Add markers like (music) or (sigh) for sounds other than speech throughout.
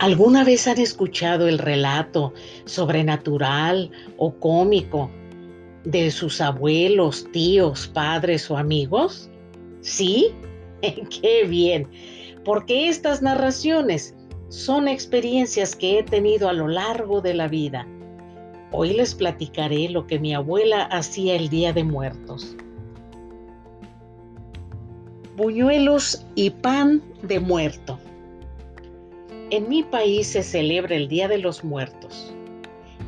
¿Alguna vez han escuchado el relato sobrenatural o cómico de sus abuelos, tíos, padres o amigos? ¿Sí? (laughs) ¡Qué bien! Porque estas narraciones son experiencias que he tenido a lo largo de la vida. Hoy les platicaré lo que mi abuela hacía el Día de Muertos. Buñuelos y pan de muerto. En mi país se celebra el Día de los Muertos.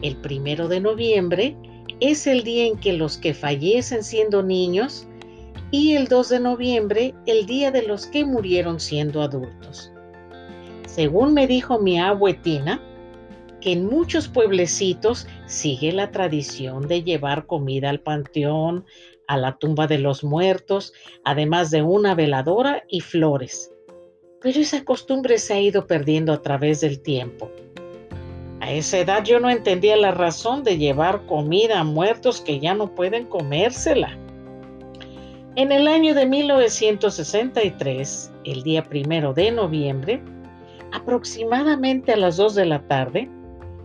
El primero de noviembre es el día en que los que fallecen siendo niños y el 2 de noviembre el día de los que murieron siendo adultos. Según me dijo mi abuetina, que en muchos pueblecitos sigue la tradición de llevar comida al panteón, a la tumba de los muertos, además de una veladora y flores pero esa costumbre se ha ido perdiendo a través del tiempo. A esa edad yo no entendía la razón de llevar comida a muertos que ya no pueden comérsela. En el año de 1963, el día primero de noviembre, aproximadamente a las 2 de la tarde,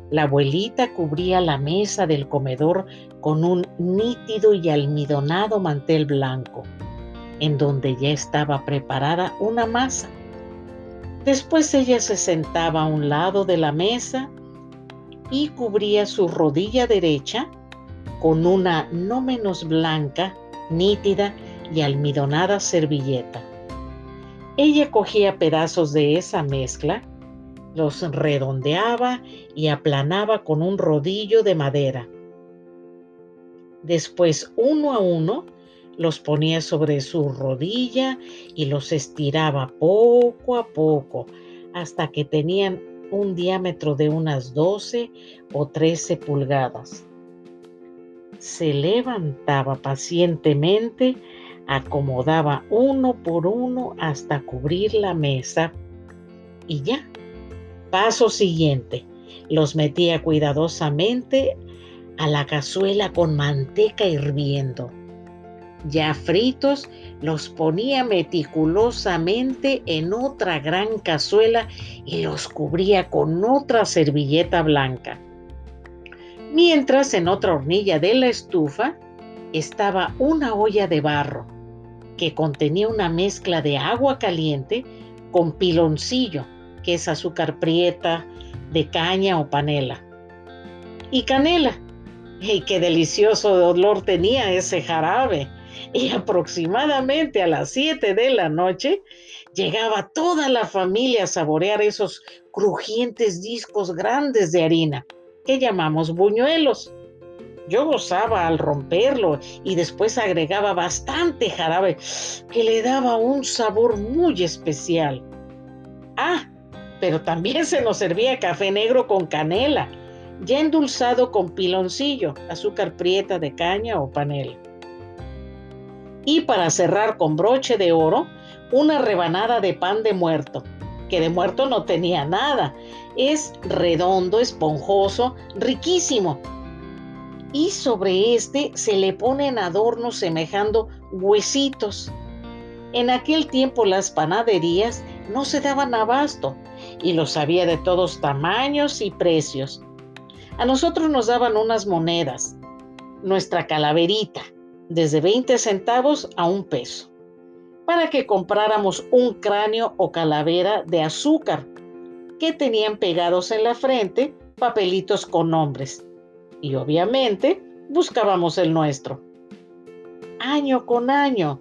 la abuelita cubría la mesa del comedor con un nítido y almidonado mantel blanco, en donde ya estaba preparada una masa Después ella se sentaba a un lado de la mesa y cubría su rodilla derecha con una no menos blanca, nítida y almidonada servilleta. Ella cogía pedazos de esa mezcla, los redondeaba y aplanaba con un rodillo de madera. Después, uno a uno, los ponía sobre su rodilla y los estiraba poco a poco hasta que tenían un diámetro de unas 12 o 13 pulgadas. Se levantaba pacientemente, acomodaba uno por uno hasta cubrir la mesa y ya. Paso siguiente, los metía cuidadosamente a la cazuela con manteca hirviendo ya fritos, los ponía meticulosamente en otra gran cazuela y los cubría con otra servilleta blanca. Mientras en otra hornilla de la estufa estaba una olla de barro que contenía una mezcla de agua caliente con piloncillo, que es azúcar prieta, de caña o panela, y canela. ¡Y qué delicioso olor tenía ese jarabe! Y aproximadamente a las 7 de la noche llegaba toda la familia a saborear esos crujientes discos grandes de harina que llamamos buñuelos. Yo gozaba al romperlo y después agregaba bastante jarabe que le daba un sabor muy especial. Ah, pero también se nos servía café negro con canela, ya endulzado con piloncillo, azúcar prieta de caña o panela y para cerrar con broche de oro, una rebanada de pan de muerto, que de muerto no tenía nada. Es redondo, esponjoso, riquísimo. Y sobre este se le ponen adornos semejando huesitos. En aquel tiempo las panaderías no se daban abasto y los había de todos tamaños y precios. A nosotros nos daban unas monedas, nuestra calaverita, desde 20 centavos a un peso, para que compráramos un cráneo o calavera de azúcar que tenían pegados en la frente papelitos con nombres. Y obviamente buscábamos el nuestro. Año con año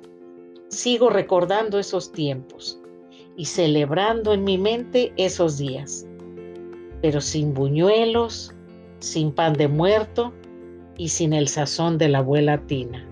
sigo recordando esos tiempos y celebrando en mi mente esos días, pero sin buñuelos, sin pan de muerto y sin el sazón de la abuela Tina.